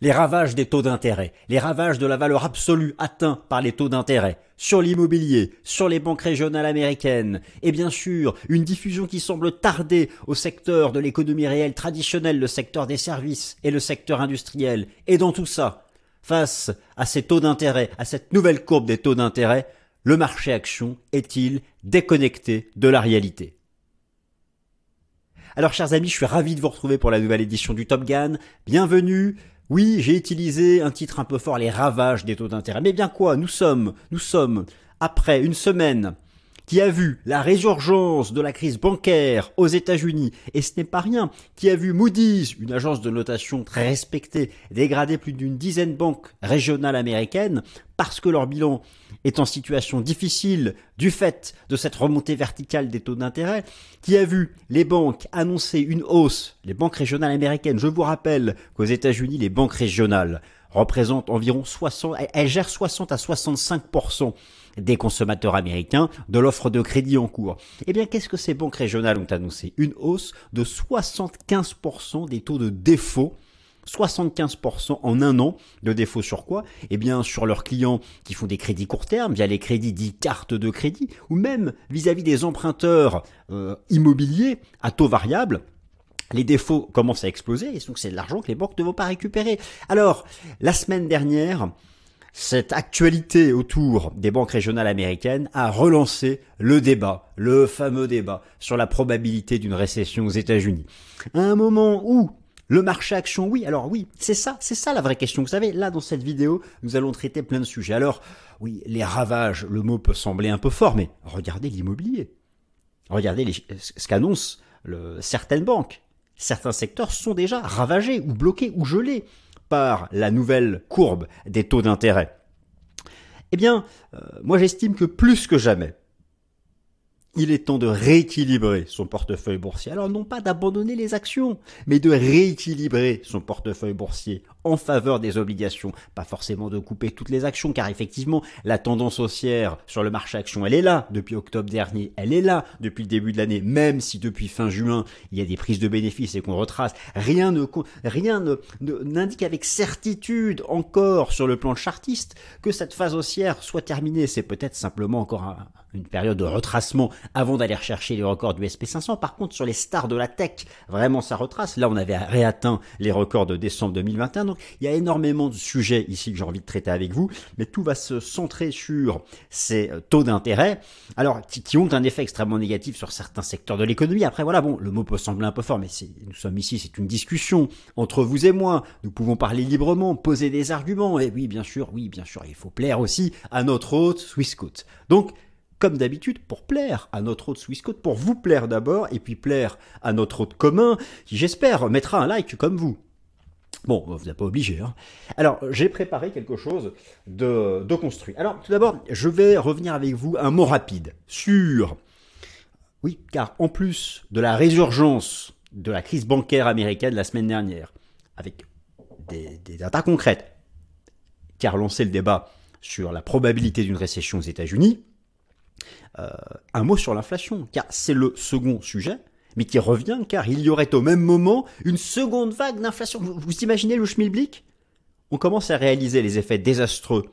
les ravages des taux d'intérêt, les ravages de la valeur absolue atteint par les taux d'intérêt, sur l'immobilier, sur les banques régionales américaines, et bien sûr une diffusion qui semble tarder au secteur de l'économie réelle traditionnelle, le secteur des services et le secteur industriel. Et dans tout ça, face à ces taux d'intérêt, à cette nouvelle courbe des taux d'intérêt, le marché action est-il déconnecté de la réalité? Alors chers amis, je suis ravi de vous retrouver pour la nouvelle édition du Top Gun. Bienvenue. Oui, j'ai utilisé un titre un peu fort, les ravages des taux d'intérêt. Mais bien quoi Nous sommes, nous sommes, après une semaine qui a vu la résurgence de la crise bancaire aux États-Unis, et ce n'est pas rien, qui a vu Moody's, une agence de notation très respectée, dégrader plus d'une dizaine de banques régionales américaines parce que leur bilan est en situation difficile du fait de cette remontée verticale des taux d'intérêt, qui a vu les banques annoncer une hausse, les banques régionales américaines, je vous rappelle qu'aux États-Unis, les banques régionales représentent environ 60, elles gèrent 60 à 65% des consommateurs américains de l'offre de crédit en cours. Eh bien, qu'est-ce que ces banques régionales ont annoncé? Une hausse de 75% des taux de défaut 75% en un an de défaut sur quoi? Eh bien sur leurs clients qui font des crédits court terme via les crédits dits cartes de crédit ou même vis-à-vis des emprunteurs euh, immobiliers à taux variable les défauts commencent à exploser et donc c'est de l'argent que les banques ne vont pas récupérer. Alors, la semaine dernière, cette actualité autour des banques régionales américaines a relancé le débat, le fameux débat sur la probabilité d'une récession aux États-Unis. À un moment où le marché action, oui, alors oui, c'est ça, c'est ça la vraie question. Vous savez, là dans cette vidéo, nous allons traiter plein de sujets. Alors, oui, les ravages, le mot peut sembler un peu fort, mais regardez l'immobilier. Regardez ce qu'annoncent certaines banques. Certains secteurs sont déjà ravagés ou bloqués ou gelés par la nouvelle courbe des taux d'intérêt Eh bien, euh, moi j'estime que plus que jamais, il est temps de rééquilibrer son portefeuille boursier. Alors non pas d'abandonner les actions, mais de rééquilibrer son portefeuille boursier en faveur des obligations. Pas forcément de couper toutes les actions, car effectivement, la tendance haussière sur le marché action, elle est là depuis octobre dernier, elle est là depuis le début de l'année, même si depuis fin juin, il y a des prises de bénéfices et qu'on retrace. Rien ne, rien n'indique avec certitude encore sur le plan chartiste que cette phase haussière soit terminée. C'est peut-être simplement encore une période de retracement avant d'aller chercher les records du SP500. Par contre, sur les stars de la tech, vraiment ça retrace. Là, on avait réatteint les records de décembre 2021. Donc, il y a énormément de sujets ici que j'ai envie de traiter avec vous, mais tout va se centrer sur ces euh, taux d'intérêt, alors qui, ont un effet extrêmement négatif sur certains secteurs de l'économie. Après, voilà, bon, le mot peut sembler un peu fort, mais nous sommes ici, c'est une discussion entre vous et moi. Nous pouvons parler librement, poser des arguments. Et oui, bien sûr, oui, bien sûr, il faut plaire aussi à notre hôte Swissquote. Donc, comme d'habitude, pour plaire à notre hôte Swissquote, pour vous plaire d'abord, et puis plaire à notre hôte commun, qui j'espère mettra un like comme vous. Bon, vous n'êtes pas obligé. Hein. Alors, j'ai préparé quelque chose de, construit. Alors, tout d'abord, je vais revenir avec vous un mot rapide sur... Oui, car en plus de la résurgence de la crise bancaire américaine la semaine dernière, avec des, des datas concrètes, qui a relancé le débat sur la probabilité d'une récession aux États-Unis, un mot sur l'inflation, car c'est le second sujet, mais qui revient, car il y aurait au même moment une seconde vague d'inflation. Vous, imaginez le schmilblick? On commence à réaliser les effets désastreux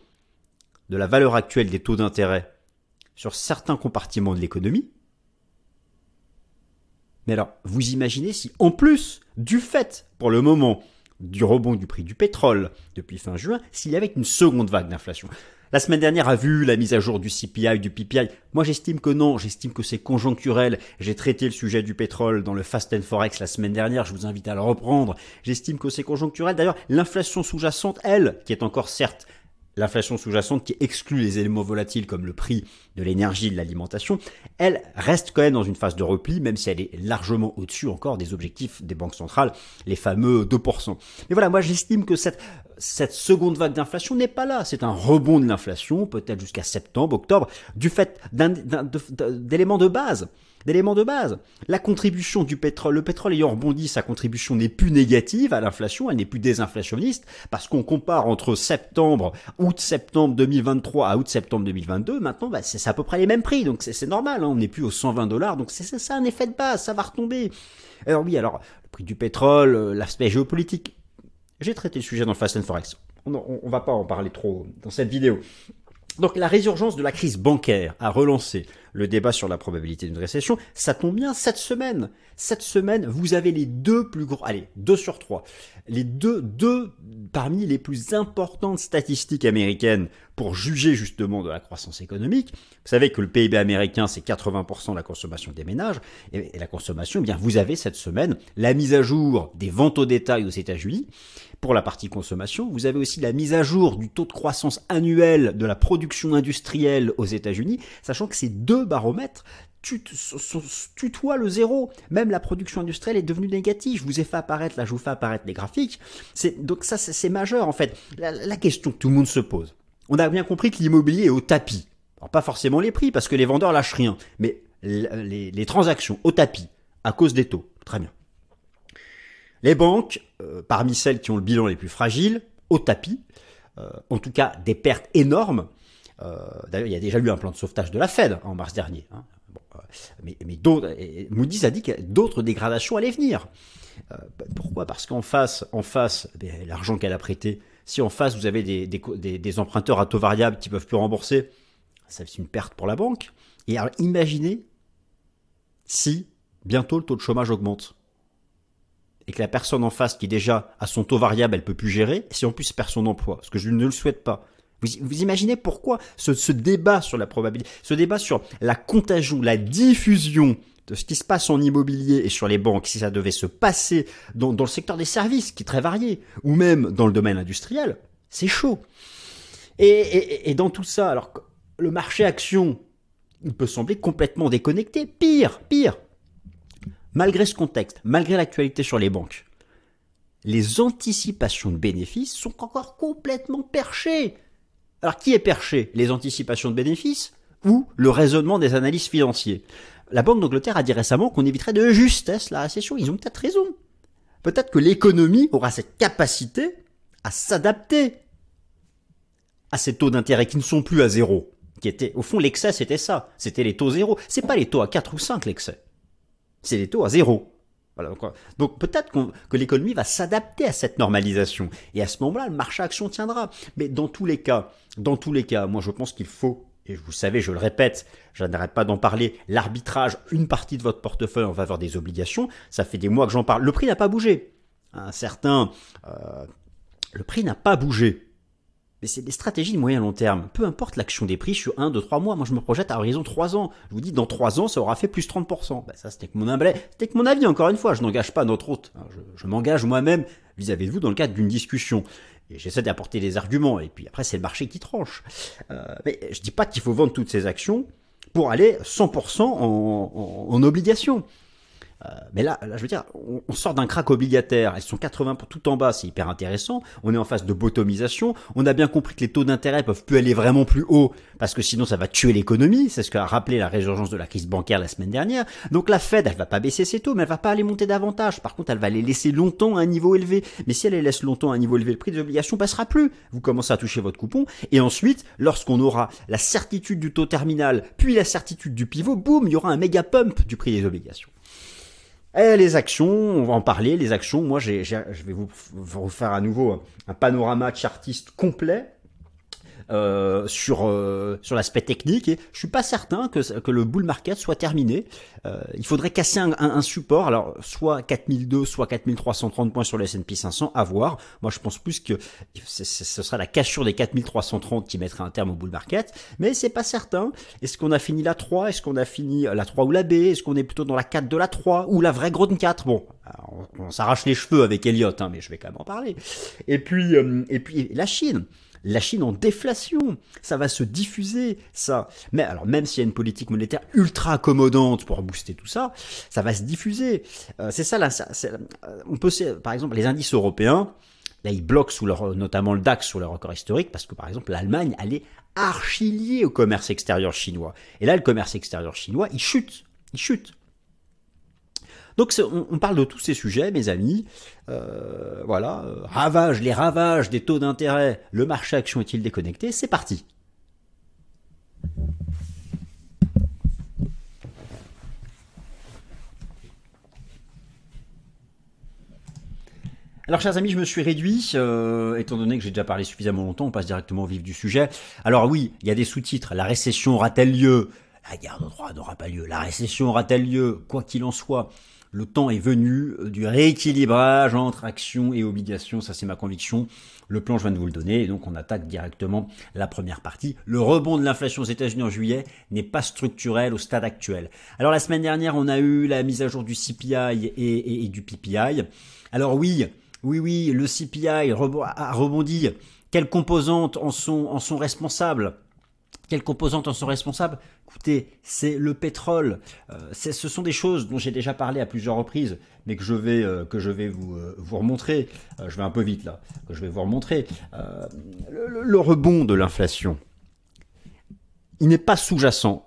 de la valeur actuelle des taux d'intérêt sur certains compartiments de l'économie. Mais alors, vous imaginez si, en plus du fait, pour le moment, du rebond du prix du pétrole depuis fin juin, s'il y avait une seconde vague d'inflation? La semaine dernière a vu la mise à jour du CPI, du PPI. Moi, j'estime que non. J'estime que c'est conjoncturel. J'ai traité le sujet du pétrole dans le Fast and Forex la semaine dernière. Je vous invite à le reprendre. J'estime que c'est conjoncturel. D'ailleurs, l'inflation sous-jacente, elle, qui est encore certes l'inflation sous-jacente qui exclut les éléments volatiles comme le prix de l'énergie de l'alimentation, elle reste quand même dans une phase de repli, même si elle est largement au-dessus encore des objectifs des banques centrales, les fameux 2%. Mais voilà, moi j'estime que cette, cette seconde vague d'inflation n'est pas là. C'est un rebond de l'inflation, peut-être jusqu'à septembre, octobre, du fait d'éléments de base d'éléments de base. La contribution du pétrole, le pétrole ayant rebondi, sa contribution n'est plus négative à l'inflation, elle n'est plus désinflationniste, parce qu'on compare entre septembre, août-septembre 2023 à août-septembre 2022, maintenant, bah, c'est à peu près les mêmes prix, donc c'est normal, hein, on n'est plus aux 120 dollars, donc c'est ça un effet de base, ça va retomber. Alors oui, alors, le prix du pétrole, euh, l'aspect géopolitique, J'ai traité le sujet dans Fast and Forex. On, ne va pas en parler trop dans cette vidéo. Donc la résurgence de la crise bancaire a relancé le débat sur la probabilité d'une récession. Ça tombe bien cette semaine. Cette semaine, vous avez les deux plus gros, allez, deux sur trois, les deux, deux parmi les plus importantes statistiques américaines pour juger justement de la croissance économique. Vous savez que le PIB américain, c'est 80% de la consommation des ménages. Et, la consommation, eh bien, vous avez cette semaine la mise à jour des ventes au détail aux États-Unis pour la partie consommation. Vous avez aussi la mise à jour du taux de croissance annuel de la production industrielle aux États-Unis, sachant que ces deux baromètres tutoient le zéro. Même la production industrielle est devenue négative. Je vous ai fait apparaître, là je vous fais apparaître les graphiques. Donc ça c'est majeur en fait. La, question que tout le monde se pose. On a bien compris que l'immobilier est au tapis. Alors pas forcément les prix parce que les vendeurs lâchent rien, mais les transactions au tapis à cause des taux. Très bien. Les banques, euh, parmi celles qui ont le bilan les plus fragiles, au tapis, euh, en tout cas des pertes énormes. Euh, d'ailleurs, il y a déjà eu un plan de sauvetage de la Fed en mars dernier. Hein. mais, mais Moody's a dit que d'autres dégradations allaient venir. pourquoi? Parce qu'en face, en face, eh l'argent qu'elle a prêté, si en face vous avez des, emprunteurs à taux variable qui peuvent plus rembourser, c'est une perte pour la banque. Et alors imaginez si bientôt le taux de chômage augmente et que la personne en face qui déjà a son taux variable, elle peut plus gérer, si en plus perd son emploi, ce que je ne le souhaite pas. Vous, imaginez pourquoi ce, débat sur la probabilité, ce débat sur la contagion, la diffusion de ce qui se passe en immobilier et sur les banques, si ça devait se passer dans, le secteur des services, qui est très varié, ou même dans le domaine industriel, c'est chaud. Et, dans tout ça, alors le marché action, il peut sembler complètement déconnecté. Pire, pire, Malgré ce contexte, malgré l'actualité sur les banques, les anticipations de bénéfices sont encore complètement perchées. Alors qui est perché? Les anticipations de bénéfices ou le raisonnement des analystes financiers La Banque d'Angleterre a dit récemment qu'on éviterait de justesse la récession. Ils ont peut-être raison. Peut-être que l'économie aura cette capacité à s'adapter à ces taux d'intérêt qui ne sont plus à zéro. Qui était, au fond, l'excès, c'était ça. C'était les taux zéro. C'est pas les taux à 4 ou 5, l'excès c'est les taux à zéro. Donc peut-être que l'économie va s'adapter à cette normalisation et à ce moment-là le marché action tiendra. Mais dans tous les cas, dans tous les cas, moi je pense qu'il faut et vous savez, je le répète, je n'arrête pas d'en parler, l'arbitrage, une partie de votre portefeuille en faveur des obligations, ça fait des mois que j'en parle. Le prix n'a pas bougé. Un certain, euh, le prix n'a pas bougé. Mais c'est des stratégies de moyen long terme. Peu importe l'action des prix sur 1, 2, 3 mois. Moi, je me projette à horizon 3 ans. Je vous dis, dans 3 ans, ça aura fait plus 30%. Ben, ça, c'était que mon c'était que mon avis, encore une fois. Je n'engage pas notre hôte. Je, m'engage moi-même vis-à-vis de vous dans le cadre d'une discussion. Et j'essaie d'apporter des arguments. Et puis après, c'est le marché qui tranche. Euh, mais je dis pas qu'il faut vendre toutes ces actions pour aller 100% en, en, en obligation. Euh, mais là, là, je veux dire, on, sort d'un crack obligataire. Elles sont 80 pour tout en bas, c'est hyper intéressant. On est en phase de bottomisation. On a bien compris que les taux d'intérêt peuvent plus aller vraiment plus haut parce que sinon ça va tuer l'économie. C'est ce qu'a rappelé la résurgence de la crise bancaire la semaine dernière. Donc la Fed, elle va pas baisser ses taux, mais elle va pas aller monter davantage. Par contre, elle va les laisser longtemps à un niveau élevé. Mais si elle les laisse longtemps à un niveau élevé, le prix des obligations passera plus. Vous commencez à toucher votre coupon. Et ensuite, lorsqu'on aura la certitude du taux terminal, puis la certitude du pivot, boum, il y aura un méga pump du prix des obligations. Et les actions, on va en parler. Les actions, moi, j'ai, je vais vous, vous faire à nouveau un panorama chartiste complet euh, sur euh, sur l'aspect technique et je suis pas certain que que le bull market soit terminé. Euh, il faudrait casser un, un, support, alors soit 4002, soit 4330 points sur le S&P 500, à voir. Moi, je pense plus que ce sera la cassure des 4330 qui mettrait un terme au bull market, mais c'est pas certain. Est-ce qu'on a fini la 3 Est-ce qu'on a fini la 3 ou la B? Est-ce qu'on est plutôt dans la 4 de la 3 ou la vraie grande 4 Bon, on, s'arrache les cheveux avec Elliott, hein, mais je vais quand même en parler. Et puis, et puis la Chine la Chine en déflation. Ça va se diffuser, ça. Mais alors, même s'il y a une politique monétaire ultra accommodante pour booster tout ça, ça va se diffuser. Euh, c'est ça, là, euh, on peut, par exemple, les indices européens, là, ils bloquent sous leur, notamment le DAX sur le record historique, parce que, par exemple, l'Allemagne, elle est archi liée au commerce extérieur chinois. Et là, le commerce extérieur chinois, il chute. Il chute. Donc on, parle de tous ces sujets, mes amis. Euh, voilà, euh, ravage, les ravages des taux d'intérêt. Le marché action est-il déconnecté? C'est parti. Alors, chers amis, je me suis réduit, euh, étant donné que j'ai déjà parlé suffisamment longtemps, on passe directement au vif du sujet. Alors oui, il y a des sous-titres. La récession aura-t-elle lieu? La guerre de droit n'aura pas lieu. La récession aura-t-elle lieu? Quoi qu'il en soit, le temps est venu du rééquilibrage entre actions et obligations, ça c'est ma conviction. Le plan, je viens de vous le donner, et donc on attaque directement la première partie. Le rebond de l'inflation aux États-Unis en juillet n'est pas structurel au stade actuel. Alors la semaine dernière, on a eu la mise à jour du CPI et, du PPI. Alors oui, oui, oui, le CPI a rebondi. Quelles composantes en sont responsables? Quelles composantes en sont responsables? Écoutez, c'est le pétrole. Euh, ce sont des choses dont j'ai déjà parlé à plusieurs reprises, mais que je vais, euh, que je vais vous, euh, vous remontrer. je vais un peu vite là, que je vais vous remontrer. Le, le, rebond de l'inflation, il n'est pas sous-jacent.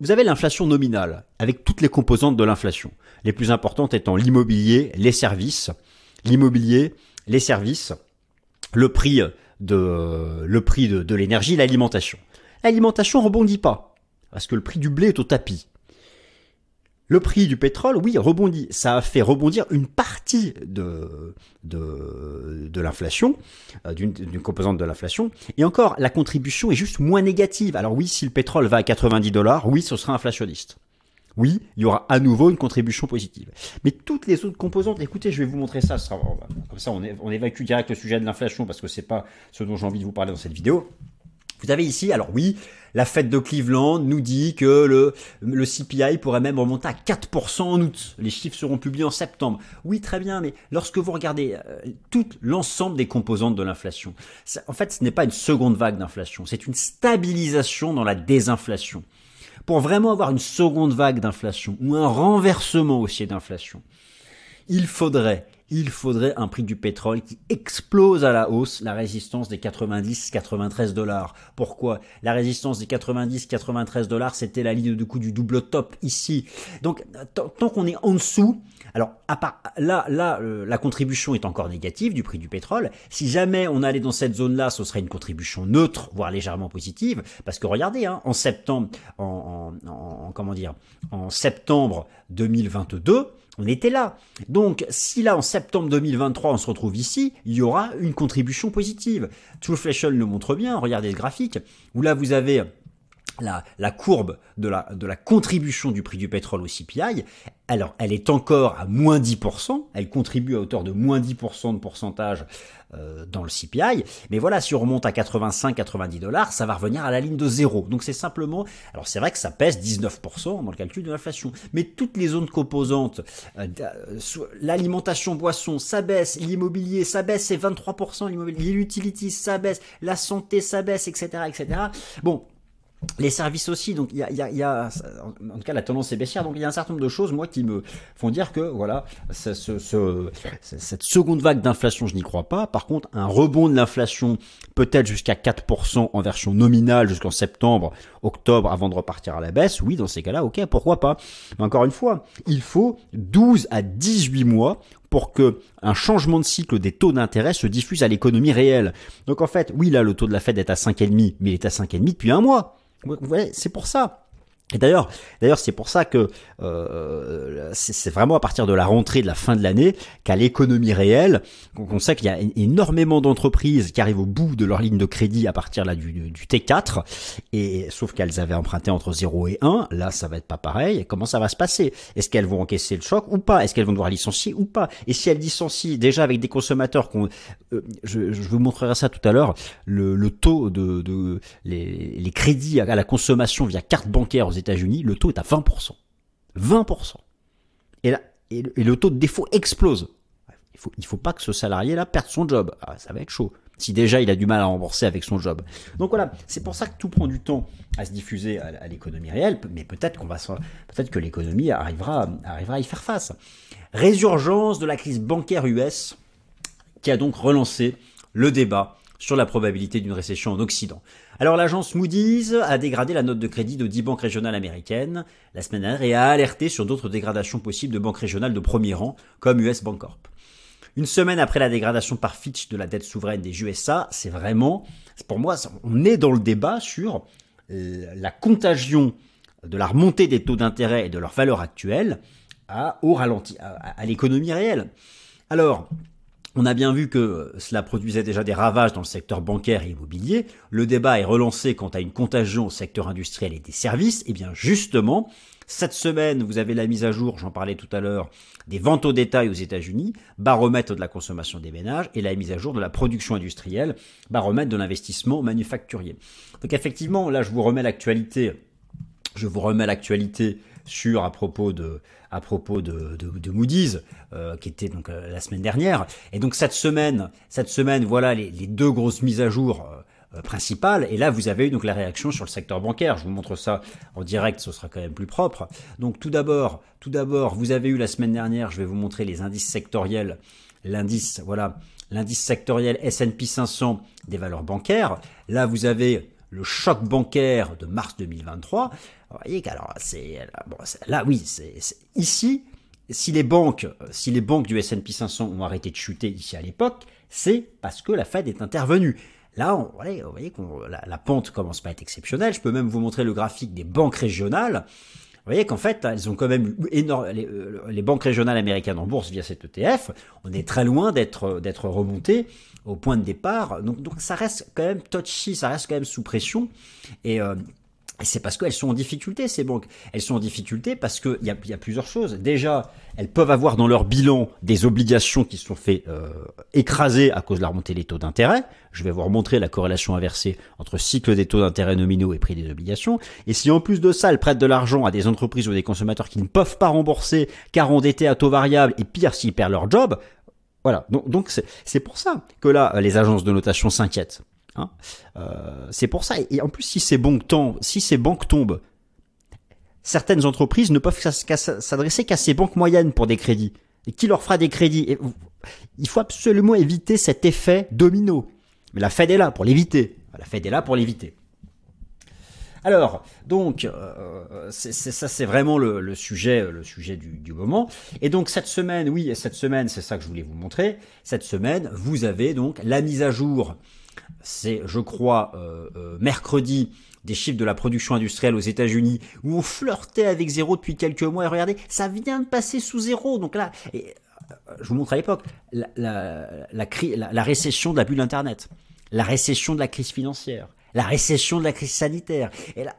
Vous avez l'inflation nominale, avec toutes les composantes de l'inflation. Les plus importantes étant l'immobilier, les services. L'immobilier, les services, le prix le prix de, de l'énergie, l'alimentation. L'alimentation rebondit pas, parce que le prix du blé est au tapis. Le prix du pétrole, oui, rebondit. Ça a fait rebondir une partie de, de, de l'inflation, euh, d'une composante de l'inflation. Et encore, la contribution est juste moins négative. Alors oui, si le pétrole va à 90 dollars, oui, ce sera inflationniste. Oui, il y aura à nouveau une contribution positive. Mais toutes les autres composantes, écoutez, je vais vous montrer ça. comme ça, on, on évacue direct le sujet de l'inflation parce que c'est pas ce dont j'ai envie de vous parler dans cette vidéo. Vous avez ici, alors oui, la fête de Cleveland nous dit que le, le CPI pourrait même remonter à 4% en août. Les chiffres seront publiés en septembre. Oui, très bien, mais lorsque vous regardez euh, tout l'ensemble des composantes de l'inflation, en fait, ce n'est pas une seconde vague d'inflation, c'est une stabilisation dans la désinflation. Pour vraiment avoir une seconde vague d'inflation ou un renversement haussier d'inflation, il faudrait il faudrait un prix du pétrole qui explose à la hausse la résistance des 90-93 dollars. Pourquoi? La résistance des 90-93 dollars, c'était la ligne de coup du double top ici. Donc tant qu'on est en dessous, alors à part, là, là, euh, la contribution est encore négative du prix du pétrole. Si jamais on allait dans cette zone-là, ce serait une contribution neutre, voire légèrement positive, parce que regardez, hein, en septembre, en, en comment dire, en septembre 2022 on était là. Donc, si là, en septembre 2023, on se retrouve ici, il y aura une contribution positive. Trueflation le montre bien, regardez le graphique, où là, vous avez la, la, courbe de la, de la contribution du prix du pétrole au CPI, alors elle est encore à moins 10%, elle contribue à hauteur de moins 10% de pourcentage euh, dans le CPI, mais voilà, si on remonte à 85-90 dollars, ça va revenir à la ligne de zéro. Donc c'est simplement, alors c'est vrai que ça pèse 19% dans le calcul de l'inflation, mais toutes les zones composantes, euh, euh, l'alimentation boisson, ça baisse, l'immobilier, ça baisse, c'est 23% l'immobilier, l'utilities, ça baisse, la santé, ça baisse, etc., etc. Bon, les services aussi, donc il y a, y, a, y a, en tout cas la tendance est baissière, donc il y a un certain nombre de choses, moi, qui me font dire que voilà, ce, ce, cette seconde vague d'inflation, je n'y crois pas. Par contre, un rebond de l'inflation, peut-être jusqu'à 4% en version nominale jusqu'en septembre, octobre, avant de repartir à la baisse, oui, dans ces cas-là, ok, pourquoi pas. Mais encore une fois, il faut 12 à 18 mois pour que un changement de cycle des taux d'intérêt se diffuse à l'économie réelle. Donc en fait, oui, là, le taux de la Fed est à 5,5, mais il est à 5,5 depuis un mois. Voyez, c'est pour ça. Et d'ailleurs, d'ailleurs, c'est pour ça que euh, c'est vraiment à partir de la rentrée de la fin de l'année qu'à l'économie réelle, qu'on sait qu'il y a énormément d'entreprises qui arrivent au bout de leur ligne de crédit à partir là du, du T4, et sauf qu'elles avaient emprunté entre 0 et 1, là ça va être pas pareil. comment ça va se passer? Est-ce qu'elles vont encaisser le choc ou pas? Est-ce qu'elles vont devoir licencier ou pas? Et si elles licencient déjà avec des consommateurs qu'on, euh, je, vous montrerai ça tout à l'heure, le, taux de, de les, les crédits à la consommation via carte bancaire aux États-Unis, le taux est à 20%. 20%. Et, là, et, le, taux de défaut explose. Il faut, il faut pas que ce salarié-là perde son job. Ah, ça va être chaud. Si déjà il a du mal à rembourser avec son job. Donc voilà, c'est pour ça que tout prend du temps à se diffuser à, l'économie réelle, mais peut-être qu'on va, peut-être que l'économie arrivera, arrivera à y faire face. Résurgence de la crise bancaire US, qui a donc relancé le débat sur la probabilité d'une récession en Occident. Alors l'agence Moody's a dégradé la note de crédit de 10 banques régionales américaines la semaine dernière et a alerté sur d'autres dégradations possibles de banques régionales de premier rang comme US Bancorp. Une semaine après la dégradation par Fitch de la dette souveraine des USA, c'est vraiment, pour moi, on est dans le débat sur euh, la contagion de la remontée des taux d'intérêt et de leur valeur actuelle à, au à l'économie réelle. Alors, on a bien vu que cela produisait déjà des ravages dans le secteur bancaire et immobilier. Le débat est relancé quant à une contagion au secteur industriel et des services. Et eh bien justement, cette semaine, vous avez la mise à jour, j'en parlais tout à l'heure, des ventes au détail aux États-Unis, baromètre de la consommation des ménages, et la mise à jour de la production industrielle, baromètre de l'investissement manufacturier. Donc effectivement, là, je vous remets l'actualité. Je vous remets l'actualité sur à propos de à propos de, de, Moody's euh, qui était donc euh, la semaine dernière. Et donc cette semaine cette semaine voilà les, deux grosses mises à jour euh, principales. Et là vous avez eu donc la réaction sur le secteur bancaire. Je vous montre ça en direct ce sera quand même plus propre. Donc tout d'abord tout d'abord vous avez eu la semaine dernière je vais vous montrer les indices sectoriels l'indice voilà l'indice sectoriel S&P 500 des valeurs bancaires. Là vous avez le choc bancaire de mars 2023 vous voyez qu'alors c'est bon, là oui, c'est ici si les banques si les banques du S&P 500 ont arrêté de chuter ici à l'époque, c'est parce que la Fed est intervenue. Là, on, vous voyez que la, pente commence pas à être exceptionnelle. Je peux même vous montrer le graphique des banques régionales. Vous voyez qu'en fait, elles ont quand même énorme, les, euh, les, banques régionales américaines en bourse via cet ETF. On est très loin d'être d'être remonté au point de départ. Donc, donc ça reste quand même touchy, ça reste quand même sous pression. Et euh, c'est parce qu'elles sont en difficulté, ces banques. Elles sont en difficulté parce qu'il y a, y a plusieurs choses. Déjà, elles peuvent avoir dans leur bilan des obligations qui se sont fait euh, écraser à cause de la remontée des taux d'intérêt. Je vais vous remontrer la corrélation inversée entre cycle des taux d'intérêt nominaux et prix des obligations. Et si en plus de ça, elles prêtent de l'argent à des entreprises ou des consommateurs qui ne peuvent pas rembourser car endettés à taux variable et pire s'ils perdent leur job, voilà. Donc, c'est pour ça que là, les agences de notation s'inquiètent. Hein. Euh, c'est pour ça. Et en plus, si ces banques tombent, certaines entreprises ne peuvent s'adresser qu'à ces banques moyennes pour des crédits. Et qui leur fera des crédits? Il faut absolument éviter cet effet domino. Mais la Fed est là pour l'éviter. La Fed est là pour l'éviter. Alors, donc, euh, c'est, ça, c'est vraiment le, sujet, le sujet du, du, moment. Et donc cette semaine, oui, cette semaine, c'est ça que je voulais vous montrer. Cette semaine, vous avez donc la mise à jour c'est, je crois, euh, euh, mercredi, des chiffres de la production industrielle aux États-Unis, où on flirtait avec zéro depuis quelques mois. Et regardez, ça vient de passer sous zéro. Donc là, euh, je vous montre à l'époque, la, la, la, la récession de la bulle Internet, la récession de la crise financière, la récession de la crise sanitaire. Et là,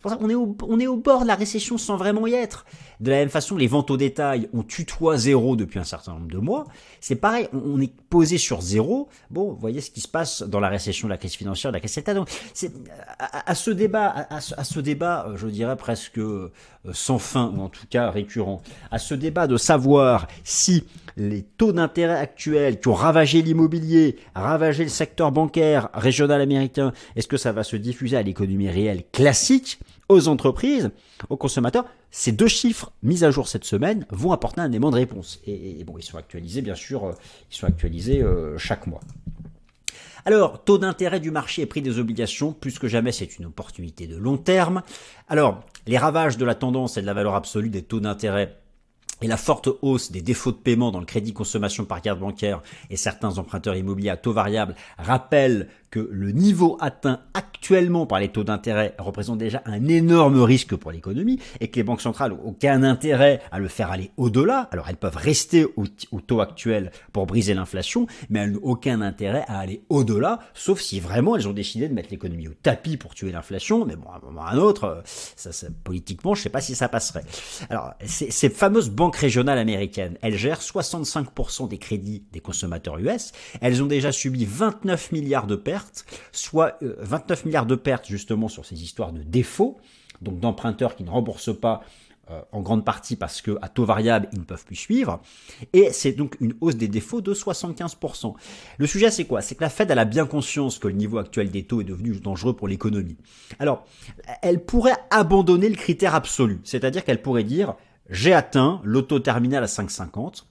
pour ça, on est, au, on est au bord de la récession sans vraiment y être. De la même façon, les ventes au détail ont tutoie zéro depuis un certain nombre de mois. C'est pareil, on, est posé sur zéro. Bon, vous voyez ce qui se passe dans la récession de la crise financière, de la crise sanitaire. Donc, c'est, à, ce débat, à, ce débat, je dirais presque euh, sans fin, ou en tout cas récurrent, à ce débat de savoir si les taux d'intérêt actuels qui ont ravagé l'immobilier, ravagé le secteur bancaire régional américain, est-ce que ça va se diffuser à l'économie réelle classique, aux entreprises, aux consommateurs? Ces deux chiffres mis à jour cette semaine vont apporter un élément de réponse. Et, bon, ils sont actualisés, bien sûr, euh, ils sont actualisés euh, chaque mois. Alors, taux d'intérêt du marché et prix des obligations, plus que jamais, c'est une opportunité de long terme. Alors, les ravages de la tendance et de la valeur absolue des taux d'intérêt et la forte hausse des défauts de paiement dans le crédit consommation par carte bancaire et certains emprunteurs immobiliers à taux variable rappellent que le niveau atteint actuellement par les taux d'intérêt représente déjà un énorme risque pour l'économie et que les banques centrales n'ont aucun intérêt à le faire aller au-delà. Alors elles peuvent rester au, taux actuel pour briser l'inflation, mais elles n'ont aucun intérêt à aller au-delà, sauf si vraiment elles ont décidé de mettre l'économie au tapis pour tuer l'inflation. Mais bon, à un moment ou à un autre, ça, ça, politiquement, je sais pas si ça passerait. Alors ces, fameuses banques régionales américaines, elles gèrent 65% des crédits des consommateurs US. Elles ont déjà subi 29 milliards de pertes soit 29 euh, de pertes justement sur ces histoires de défauts, donc d'emprunteurs qui ne remboursent pas euh, en grande partie parce que à taux variable ils ne peuvent plus suivre et c'est donc une hausse des défauts de 75%. Le sujet c'est quoi? C'est que la Fed a bien conscience que le niveau actuel des taux est devenu dangereux pour l'économie. Alors, elle pourrait abandonner le critère absolu, c'est-à-dire qu'elle pourrait dire j'ai atteint l'auto terminal à 5,50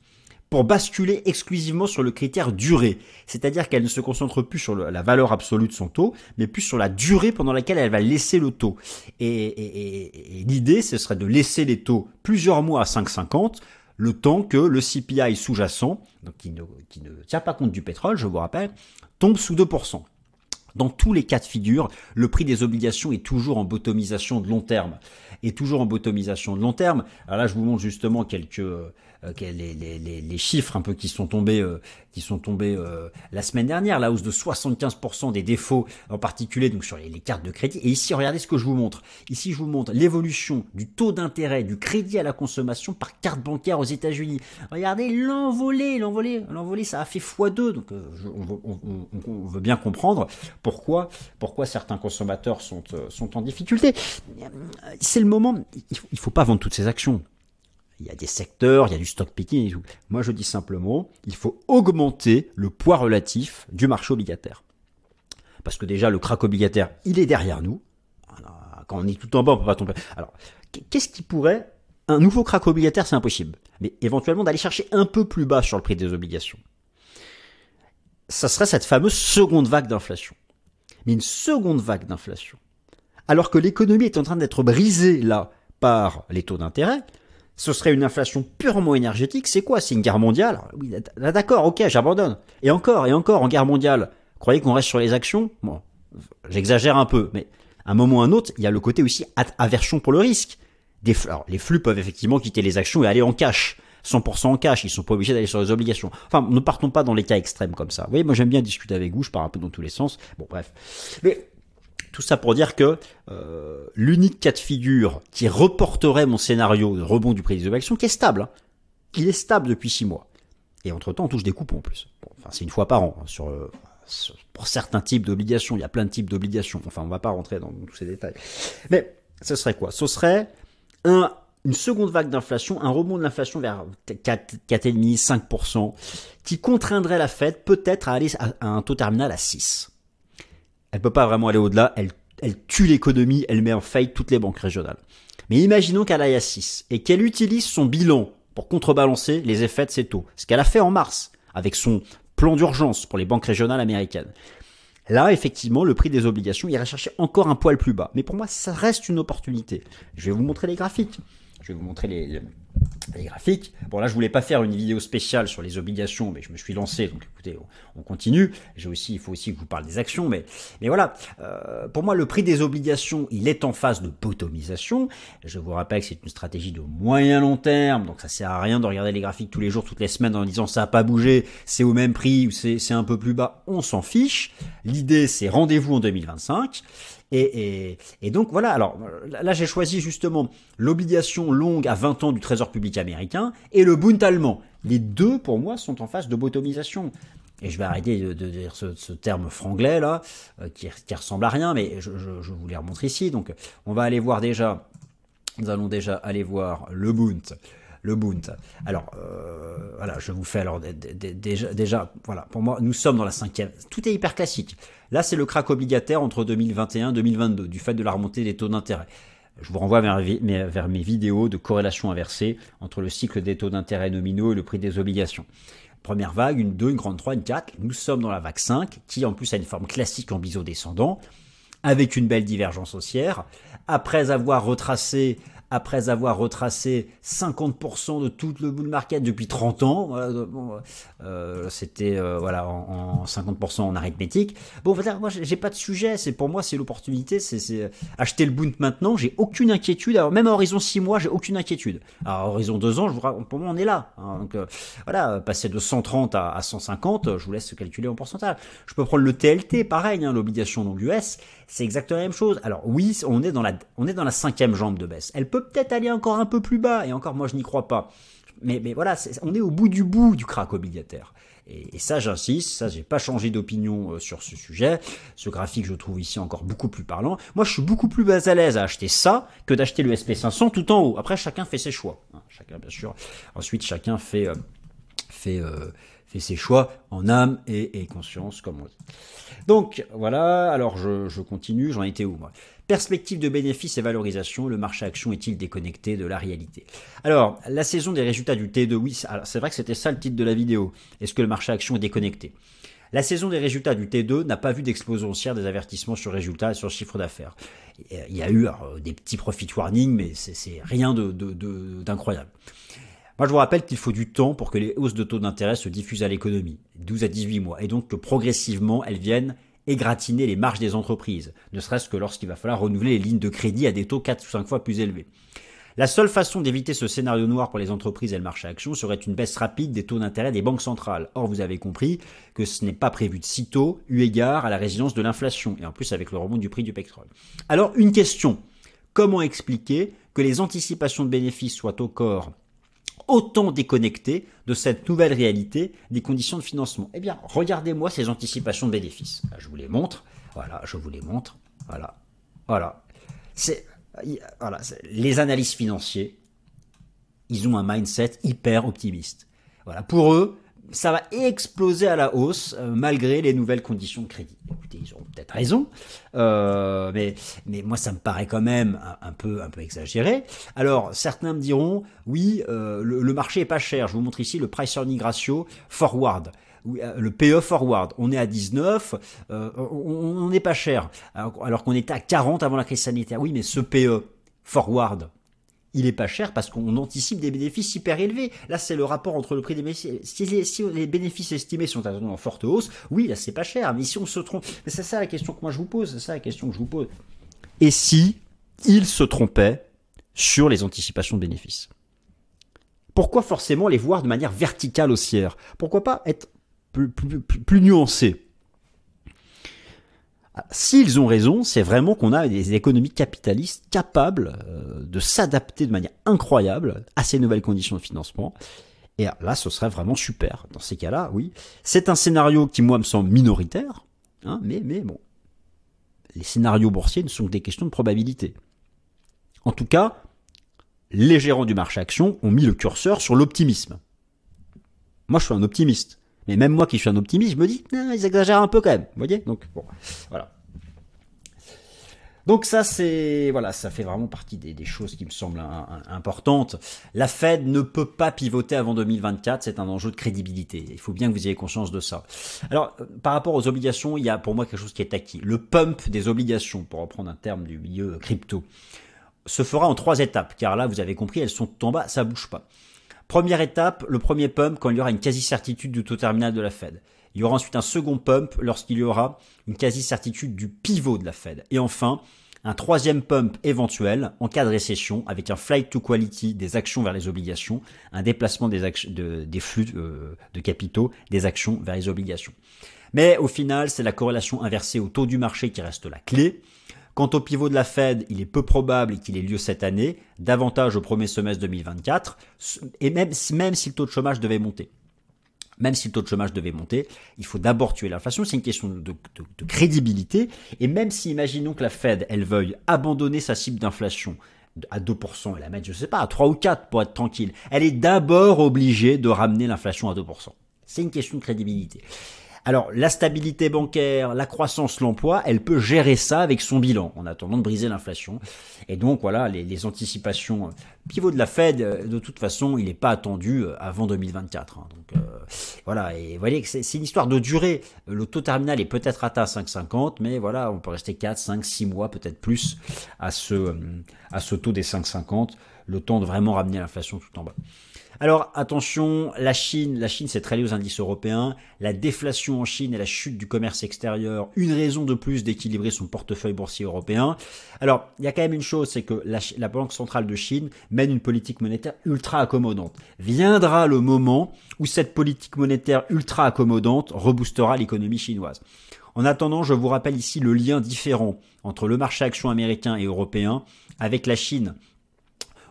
pour basculer exclusivement sur le critère durée. C'est-à-dire qu'elle ne se concentre plus sur la valeur absolue de son taux, mais plus sur la durée pendant laquelle elle va laisser le taux. Et, l'idée, ce serait de laisser les taux plusieurs mois à 5,50, le temps que le CPI sous-jacent, qui qui ne tient pas compte du pétrole, je vous rappelle, tombe sous 2%. Dans tous les cas de figure, le prix des obligations est toujours en bottomisation de long terme. Et toujours en bottomisation de long terme. Alors là, je vous montre justement quelques, les, chiffres un peu qui sont tombés, qui sont tombés la semaine dernière, la hausse de 75% des défauts, en particulier donc sur les, cartes de crédit. Et ici, regardez ce que je vous montre. Ici, je vous montre l'évolution du taux d'intérêt du crédit à la consommation par carte bancaire aux États-Unis. Regardez l'envolée, l'envolée, l'envolée, ça a fait x2. Donc, on, veut bien comprendre pourquoi, pourquoi certains consommateurs sont, sont en difficulté. C'est le moment. Il faut, faut pas vendre toutes ces actions. Il y a des secteurs, il y a du stock picking et tout. Moi, je dis simplement, il faut augmenter le poids relatif du marché obligataire. Parce que déjà, le crack obligataire, il est derrière nous. Quand on est tout en bas, on peut pas tomber. Alors, qu'est-ce qui pourrait... Un nouveau crack obligataire, c'est impossible. Mais éventuellement, d'aller chercher un peu plus bas sur le prix des obligations. Ça serait cette fameuse seconde vague d'inflation. Mais une seconde vague d'inflation. Alors que l'économie est en train d'être brisée, là, par les taux d'intérêt, ce serait une inflation purement énergétique. C'est quoi C'est une guerre mondiale? Oui, d'accord, ok, j'abandonne. Et encore, et encore, en guerre mondiale, croyez qu'on reste sur les actions? Bon, j'exagère un peu, mais à un moment ou à un autre, il y a le côté aussi aversion pour le risque. Alors, les flux peuvent effectivement quitter les actions et aller en cash. 100% en cash, ils sont pas obligés d'aller sur les obligations. Enfin, ne partons pas dans les cas extrêmes comme ça. Vous voyez, moi j'aime bien discuter avec vous, je pars un peu dans tous les sens. Bon, bref. Mais tout ça pour dire que euh, l'unique cas de figure qui reporterait mon scénario de rebond du prix des obligations, qui est stable, hein. il est stable depuis six mois. Et entre-temps, on touche des coupons en plus. enfin, c'est une fois par an. Hein, sur, pour certains types d'obligations, il y a plein de types d'obligations. Enfin, on va pas rentrer dans, tous ces détails. Mais ce serait quoi? Ce serait un, une seconde vague d'inflation, un rebond de l'inflation vers 4, 4,5, 5%, qui contraindrait la Fed peut-être à aller à un taux terminal à 6 elle peut pas vraiment aller au-delà, elle, elle tue l'économie, elle met en faillite toutes les banques régionales. Mais imaginons qu'elle aille à 6 et qu'elle utilise son bilan pour contrebalancer les effets de ces taux. Ce qu'elle a fait en mars avec son plan d'urgence pour les banques régionales américaines. Là, effectivement, le prix des obligations irait chercher encore un poil plus bas. Mais pour moi, ça reste une opportunité. Je vais vous montrer les graphiques. Je vais vous montrer les, graphiques. Bon là je voulais pas faire une vidéo spéciale sur les obligations, mais je me suis lancé, donc écoutez, on, continue. J'ai aussi, il faut aussi que je vous parle des actions, mais mais voilà. Euh, pour moi, le prix des obligations, il est en phase de bottomisation. Je vous rappelle que c'est une stratégie de moyen long terme, donc ça sert à rien de regarder les graphiques tous les jours, toutes les semaines en disant ça a pas bougé, c'est au même prix ou c'est un peu plus bas. On s'en fiche. L'idée c'est rendez-vous en 2025. Et, donc voilà, alors là j'ai choisi justement l'obligation longue à 20 ans du Trésor public américain et le Bund allemand. Les deux pour moi sont en phase de bottomisation. Et je vais arrêter de, dire ce, terme franglais là, euh, qui, ressemble à rien, mais je, vous les remontre ici. Donc on va aller voir déjà, nous allons déjà aller voir le Bund le Bund. Alors, euh, voilà, je vous fais alors déjà, déjà, voilà, pour moi, nous sommes dans la cinquième. Tout est hyper classique. Là, c'est le crack obligataire entre 2021 et 2022, du fait de la remontée des taux d'intérêt. Je vous renvoie vers mes, vidéos de corrélation inversée entre le cycle des taux d'intérêt nominaux et le prix des obligations. Première vague, une 2, une grande 3, une 4. Nous sommes dans la vague 5, qui en plus a une forme classique en biseau descendant, avec une belle divergence haussière. Après avoir retracé après avoir retracé 50% de tout le bull market depuis 30 ans. Euh, c'était euh, voilà en, 50% en arithmétique. Bon, voilà, moi j'ai pas de sujet. C'est pour moi c'est l'opportunité. C'est acheter le Bund maintenant. J'ai aucune inquiétude. Alors même à horizon 6 mois, j'ai aucune inquiétude. À horizon 2 ans, pour moi on est là. Hein. donc euh, voilà, passer de 130 à, 150, je vous laisse calculer en pourcentage. Je peux prendre le TLT, pareil, hein, l'obligation donc US, c'est exactement la même chose. Alors oui, on est dans la on est dans la cinquième jambe de baisse. Elle peut peut-être aller encore un peu plus bas, et encore moi je n'y crois pas. Mais, voilà, on est au bout du bout du crack obligataire. Et, ça, j'insiste, ça, j'ai pas changé d'opinion euh, sur ce sujet. Ce graphique, je trouve ici encore beaucoup plus parlant. Moi, je suis beaucoup plus à l'aise à acheter ça que d'acheter le SP500 tout en haut. Après, chacun fait ses choix. Hein, chacun, bien sûr. Ensuite, chacun fait, euh, euh, ses choix en âme et, conscience, comme on dit. Donc, voilà. Alors, je continue. J'en étais où, moi? Perspective de bénéfices et valorisation, le marché action est-il déconnecté de la réalité? Alors, la saison des résultats du T2, oui, c'est vrai que c'était ça le titre de la vidéo. Est-ce que le marché action est déconnecté? La saison des résultats du T2 n'a pas vu d'explosion haussière des avertissements sur résultats et sur chiffre d'affaires. Il y a eu des petits profit warnings, mais c'est rien d'incroyable. Moi, je vous rappelle qu'il faut du temps pour que les hausses de taux d'intérêt se diffusent à l'économie, 12 à 18 mois, et donc que progressivement elles viennent gratiner les marges des entreprises, ne serait-ce que lorsqu'il va falloir renouveler les lignes de crédit à des taux 4 ou 5 fois plus élevés. La seule façon d'éviter ce scénario noir pour les entreprises et le marché action serait une baisse rapide des taux d'intérêt des banques centrales. Or, vous avez compris que ce n'est pas prévu de sitôt, eu égard à la résilience de l'inflation, et en plus avec le rebond du prix du pétrole. Alors, une question. Comment expliquer que les anticipations de bénéfices soient au corps autant déconnectées de cette nouvelle réalité des conditions de financement Eh bien, regardez-moi ces anticipations de bénéfices. Je vous les montre. Voilà, je vous les montre. Voilà. Voilà. C'est voilà, les analystes financiers, ils ont un mindset hyper optimiste. Voilà, pour eux, ça va exploser à la hausse euh, malgré les nouvelles conditions de crédit. Écoutez, ils ont peut-être raison, euh, mais, mais moi ça me paraît quand même un, peu, un peu exagéré. Alors certains me diront, oui, euh, le, marché est pas cher. Je vous montre ici le price earning ratio forward. Euh, le PE forward, on est à 19, euh, on n'est pas cher, alors, qu'on était à 40 avant la crise sanitaire. Oui, mais ce PE forward, il est pas cher parce qu'on anticipe des bénéfices hyper élevés. Là, c'est le rapport entre le prix des bénéfices. Si les, bénéfices estimés sont attendus en forte hausse, oui, là, c'est pas cher. Mais si on se trompe, c'est ça la question que moi je vous pose, c'est ça la question que je vous pose. Et si il se trompait sur les anticipations de bénéfices? Pourquoi forcément les voir de manière verticale haussière? Pourquoi pas être plus, nuancé? S'ils ont raison, c'est vraiment qu'on a des économies capitalistes capables euh, de s'adapter de manière incroyable à ces nouvelles conditions de financement. Et là, ce serait vraiment super. Dans ces cas-là, oui. C'est un scénario qui, moi, me semble minoritaire. Hein, mais, mais bon. Les scénarios boursiers ne sont que des questions de probabilité. En tout cas, les gérants du marché action ont mis le curseur sur l'optimisme. Moi, je suis un optimiste. Mais même moi qui suis un optimiste, je me dis, ah, ils exagèrent un peu quand même. Vous voyez Donc, bon, voilà. Donc ça, c'est voilà, ça fait vraiment partie des, choses qui me semblent importantes. La Fed ne peut pas pivoter avant 2024, c'est un enjeu de crédibilité. Il faut bien que vous ayez conscience de ça. Alors, euh, par rapport aux obligations, il y a pour moi quelque chose qui est acquis. Le pump des obligations, pour reprendre un terme du milieu crypto, se fera en trois étapes, car là, vous avez compris, elles sont en bas, ça bouge pas. Première étape, le premier pump quand il y aura une quasi-certitude du taux terminal de la Fed. Il y aura ensuite un second pump lorsqu'il y aura une quasi-certitude du pivot de la Fed. Et enfin, un troisième pump éventuel en cas de récession avec un flight to quality des actions vers les obligations, un déplacement des, flux euh, de capitaux des actions vers les obligations. Mais au final, c'est la corrélation inversée au taux du marché qui reste la clé. Quant au pivot de la Fed, il est peu probable qu'il ait lieu cette année, davantage au premier semestre 2024, et même, même si le taux de chômage devait monter. Même si le taux de chômage devait monter, il faut d'abord tuer l'inflation, c'est une question de, de, crédibilité, et même si imaginons que la Fed, elle veuille abandonner sa cible d'inflation à 2% et la mettre, je sais pas, à 3 ou 4 pour être tranquille, elle est d'abord obligée de ramener l'inflation à 2%. C'est une question de crédibilité. Alors, la stabilité bancaire, la croissance, l'emploi, elle peut gérer ça avec son bilan en attendant de briser l'inflation. Et donc, voilà, les, anticipations euh, pivot de la Fed, euh, de toute façon, il n'est pas attendu euh, avant 2024. Hein. Donc, voilà, et vous voyez que c'est une histoire de durée. Le taux terminal est peut-être atteint à 5,50, mais voilà, on peut rester 4, 5, 6 mois, peut-être plus à ce, à ce taux des 5,50, le temps de vraiment ramener l'inflation tout en bas. Alors attention, la Chine, la Chine s'est très liée aux indices européens, la déflation en Chine et la chute du commerce extérieur, une raison de plus d'équilibrer son portefeuille boursier européen. Alors il y a quand même une chose, c'est que la, Banque centrale de Chine mène une politique monétaire ultra accommodante. Viendra le moment où cette politique monétaire ultra accommodante reboostera l'économie chinoise. En attendant, je vous rappelle ici le lien différent entre le marché action américain et européen avec la Chine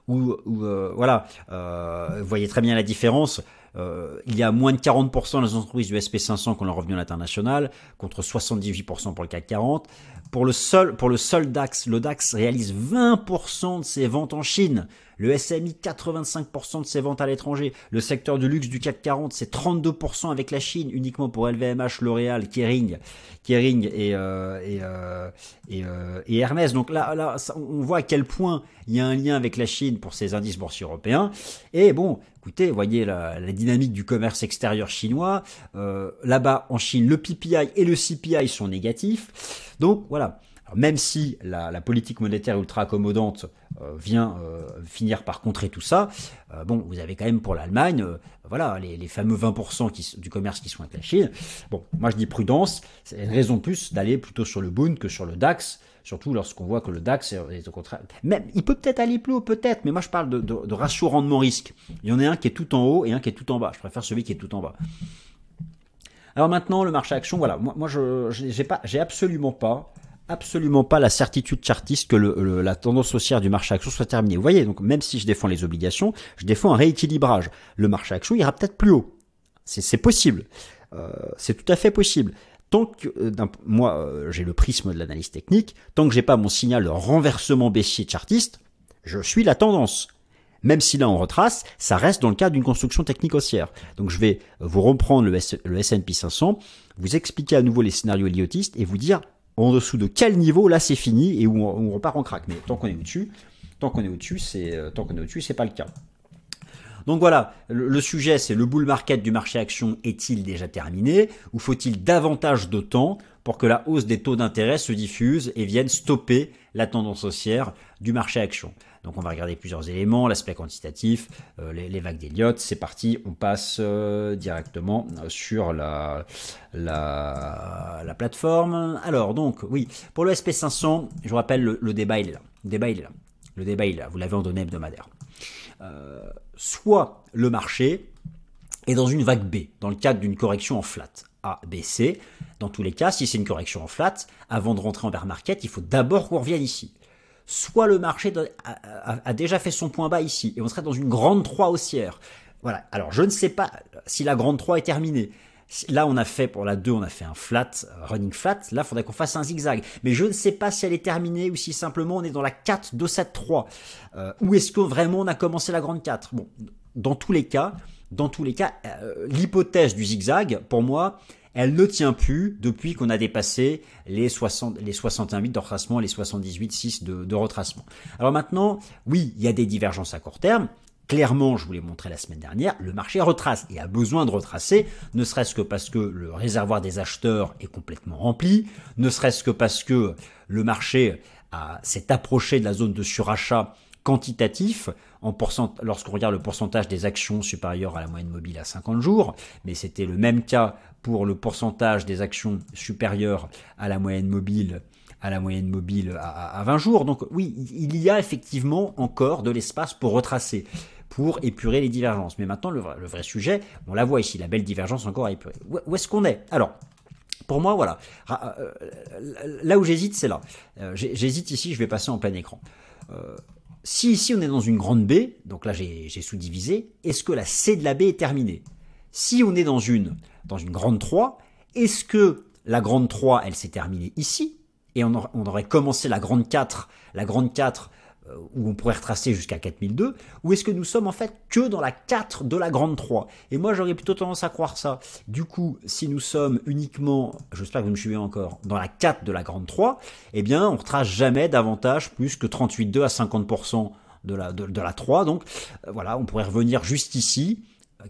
où, euh, voilà, euh, vous voyez très bien la différence. Euh, il y a moins de 40% des entreprises du SP500 qui ont leur revenu à l'international, contre 78% pour le CAC 40. Pour le seul, pour le seul DAX, le DAX réalise 20% de ses ventes en Chine. Le SMI, 85% de ses ventes à l'étranger. Le secteur du luxe du CAC 40, c'est 32% avec la Chine, uniquement pour LVMH, L'Oréal, Kering, Kering et, euh, et, euh, euh, Hermès. Donc là, on voit à quel point il y a un lien avec la Chine pour ces indices boursiers européens. Et bon, écoutez, voyez la, la dynamique du commerce extérieur chinois. Là-bas, en Chine, le PPI et le CPI sont négatifs. Donc voilà même si la, politique monétaire ultra accommodante euh, vient euh, finir par contrer tout ça, euh, bon, vous avez quand même pour l'Allemagne, voilà, les, fameux 20% qui, du commerce qui sont avec la Chine. Bon, moi je dis prudence, c'est une raison de plus d'aller plutôt sur le Bund que sur le DAX, Surtout lorsqu'on voit que le DAX est au contraire. Même, il peut peut-être aller plus haut, peut-être, mais moi je parle de, de ratio rendement-risque. Il y en a un qui est tout en haut et un qui est tout en bas. Je préfère celui qui est tout en bas. Alors maintenant, le marché action, voilà, moi, moi je j'ai pas, j'ai absolument pas, absolument pas la certitude chartiste que le, la tendance haussière du marché action soit terminée. Vous voyez, donc même si je défends les obligations, je défends un rééquilibrage. Le marché action ira peut-être plus haut. C'est possible. Euh, c'est tout à fait possible. Tant que euh, moi euh, j'ai le prisme de l'analyse technique, tant que j'ai pas mon signal de renversement baissier chartiste, je suis la tendance. Même si là on retrace, ça reste dans le cadre d'une construction technique haussière. Donc je vais vous reprendre le, S&P 500, vous expliquer à nouveau les scénarios héliotistes et vous dire en dessous de quel niveau là c'est fini et où on, repart en crack. Mais tant qu'on est au-dessus, tant qu'on est au-dessus, c'est euh, tant qu'on est au-dessus, c'est pas le cas. Donc voilà, le, sujet c'est le bull market du marché action est-il déjà terminé ou faut-il davantage de temps pour que la hausse des taux d'intérêt se diffuse et vienne stopper la tendance haussière du marché action? Donc on va regarder plusieurs éléments, l'aspect quantitatif, euh, les, vagues d'Elliott. C'est parti, on passe euh, directement sur la, la, plateforme. Alors donc oui, pour le SP500, je vous rappelle, le. Le débat il là. Le débat il là, vous l'avez en données hebdomadaires. Euh, soit le marché est dans une vague B, dans le cadre d'une correction en flat. A, B, C. Dans tous les cas, si c'est une correction en flat, avant de rentrer en bear market, il faut d'abord qu'on revienne ici soit le marché a, déjà fait son point bas ici, et on serait dans une grande 3 haussière. Voilà. Alors, je ne sais pas si la grande 3 est terminée. Là, on a fait, pour la 2, on a fait un flat, euh, running flat. Là, il faudrait qu'on fasse un zigzag. Mais je ne sais pas si elle est terminée ou si simplement on est dans la 4, 2, 7, 3. ou est-ce que vraiment on a commencé la grande 4 Bon, dans tous les cas, dans tous les cas, euh, l'hypothèse du zigzag, pour moi, elle ne tient plus depuis qu'on a dépassé les, 60, les 61 de retracement, les 78,6 de, de retracement. Alors maintenant, oui, il y a des divergences à court terme. Clairement, je vous l'ai montré la semaine dernière, le marché retrace et a besoin de retracer, ne serait-ce que parce que le réservoir des acheteurs est complètement rempli, ne serait-ce que parce que le marché s'est approché de la zone de surachat quantitatif lorsqu'on regarde le pourcentage des actions supérieures à la moyenne mobile à 50 jours, mais c'était le même cas pour le pourcentage des actions supérieures à la moyenne mobile à la moyenne mobile à, 20 jours. Donc oui, il y a effectivement encore de l'espace pour retracer pour épurer les divergences. Mais maintenant, le vrai, sujet, on la voit ici, la belle divergence encore à épurer. Où, est-ce qu'on est? Alors, pour moi, voilà. Euh, là où j'hésite, c'est là. Euh, j'hésite ici, je vais passer en plein écran. Si ici on est dans une grande B, donc là j'ai sous-divisé, est-ce que la C de la B est terminée? Si on est dans une dans une grande 3. Est-ce que la grande 3, elle s'est terminée ici? Et on, aurait commencé la grande 4, la grande 4 euh, où on pourrait retracer jusqu'à 4002, ou est-ce que nous sommes en fait que dans la 4 de la grande 3 Et moi j'aurais plutôt tendance à croire ça. Du coup, si nous sommes uniquement, j'espère que vous me suivez encore, dans la 4 de la grande 3, eh bien on retrace jamais davantage plus que 38,2 à 50% de la, de, la 3. Donc euh, voilà, on pourrait revenir juste ici,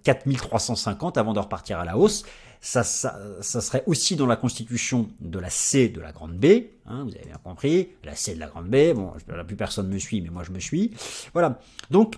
4350 avant de repartir à la hausse. Ça, ça, serait aussi dans la constitution de la C de la grande B, hein, vous avez bien compris, la C de la grande B, bon, la plus personne me suit, mais moi je me suis. Voilà. Donc,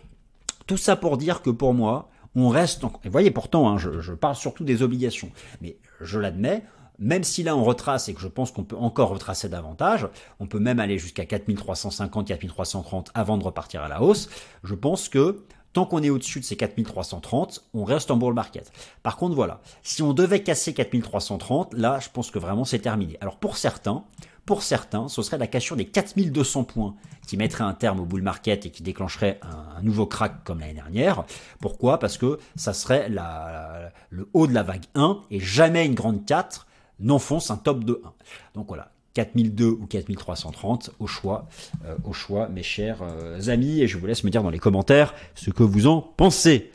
tout ça pour dire que pour moi, on reste, en... et voyez pourtant, hein, je, je parle surtout des obligations, mais je l'admets, même si là on retrace et que je pense qu'on peut encore retracer davantage, on peut même aller jusqu'à 4350, 4330 avant de repartir à la hausse, je pense que Tant qu'on est au-dessus de ces 4330, on reste en bull market. Par contre, voilà, si on devait casser 4330, là, je pense que vraiment c'est terminé. Alors pour certains, pour certains, ce serait la cassure des 4200 points qui mettrait un terme au bull market et qui déclencherait un, nouveau crack comme l'année dernière. Pourquoi? Parce que ça serait le haut de la vague 1 et jamais une grande 4 n'enfonce un top de 1. Donc voilà, 4002 ou 4330 au choix, euh, au choix, mes chers euh, amis, et je vous laisse me dire dans les commentaires ce que vous en pensez.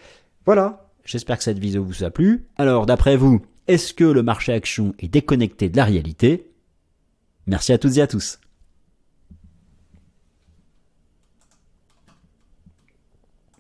Voilà, j'espère que cette vidéo vous a plu. Alors, d'après vous, est-ce que le marché action est déconnecté de la réalité? Merci à toutes et à tous.